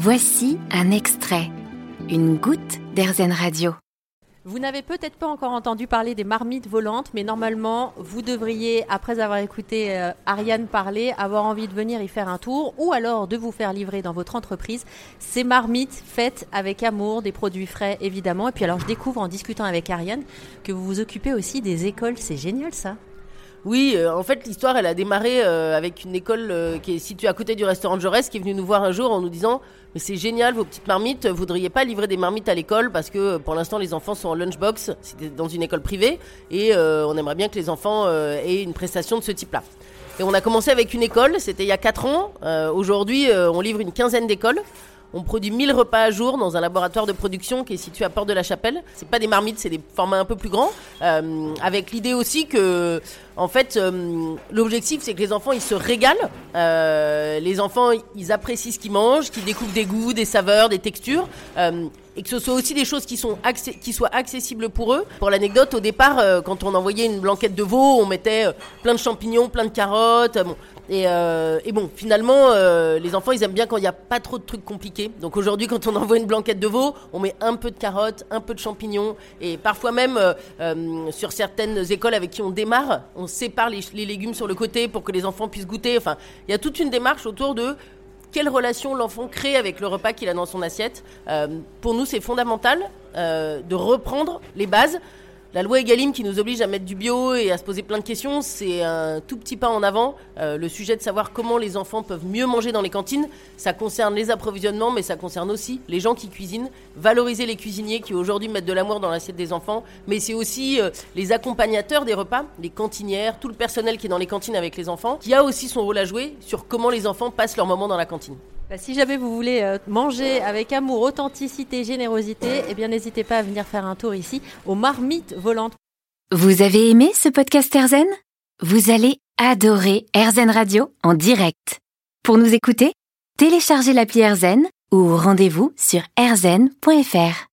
Voici un extrait, une goutte d'Airzen Radio. Vous n'avez peut-être pas encore entendu parler des marmites volantes, mais normalement, vous devriez, après avoir écouté euh, Ariane parler, avoir envie de venir y faire un tour ou alors de vous faire livrer dans votre entreprise ces marmites faites avec amour, des produits frais évidemment. Et puis alors, je découvre en discutant avec Ariane que vous vous occupez aussi des écoles. C'est génial ça. Oui, euh, en fait, l'histoire, elle a démarré euh, avec une école euh, qui est située à côté du restaurant Jaurès, qui est venue nous voir un jour en nous disant Mais c'est génial, vos petites marmites, vous voudriez pas livrer des marmites à l'école parce que pour l'instant, les enfants sont en lunchbox, c'était dans une école privée, et on aimerait bien que les enfants aient une prestation de ce type-là. Et on a commencé avec une école, c'était il y a 4 ans. Aujourd'hui, on livre une quinzaine d'écoles. On produit 1000 repas à jour dans un laboratoire de production qui est situé à Porte de la Chapelle. C'est pas des marmites, c'est des formats un peu plus grands, euh, avec l'idée aussi que, en fait, euh, l'objectif c'est que les enfants se régalent. Euh, les enfants apprécient ce qu'ils mangent, qu'ils découvrent des goûts, des saveurs, des textures et que ce soit aussi des choses qui, sont qui soient accessibles pour eux. Pour l'anecdote, au départ, quand on envoyait une blanquette de veau, on mettait plein de champignons, plein de carottes. Euh, et, bon, finalement, euh, les enfants, ils aiment bien quand il n'y a pas trop de trucs compliqués. Donc aujourd'hui, quand on envoie une blanquette de veau, on met un peu de carottes, un peu de champignons, et parfois même euh, sur certaines écoles avec qui on démarre, on sépare les, les, légumes sur le côté pour que les enfants puissent goûter. Enfin, il y a toute une démarche autour de quelle relation l'enfant crée avec le repas qu'il a dans son assiette. pour nous, c'est fondamental de reprendre les bases. La loi Egalim qui nous oblige à mettre du bio et à se poser plein de questions, c'est un tout petit pas en avant. Euh, le sujet de savoir comment les enfants peuvent mieux manger dans les cantines, ça concerne les approvisionnements, mais ça concerne aussi les gens qui cuisinent, valoriser les cuisiniers qui aujourd'hui mettent de l'amour dans l'assiette des enfants, mais c'est aussi euh, les accompagnateurs des repas, les cantinières, tout le personnel qui est dans les cantines avec les enfants, qui a aussi son rôle à jouer sur comment les enfants passent leur moment dans la cantine. Bah, si jamais vous voulez euh, manger avec amour, authenticité, générosité, eh bien n'hésitez pas à venir faire un tour ici aux marmites volantes. Vous avez aimé ce podcast Erzen Vous allez adorer Erzen Radio en direct. Pour nous écouter, téléchargez l'appli Erzen ou rendez-vous sur erzen.fr.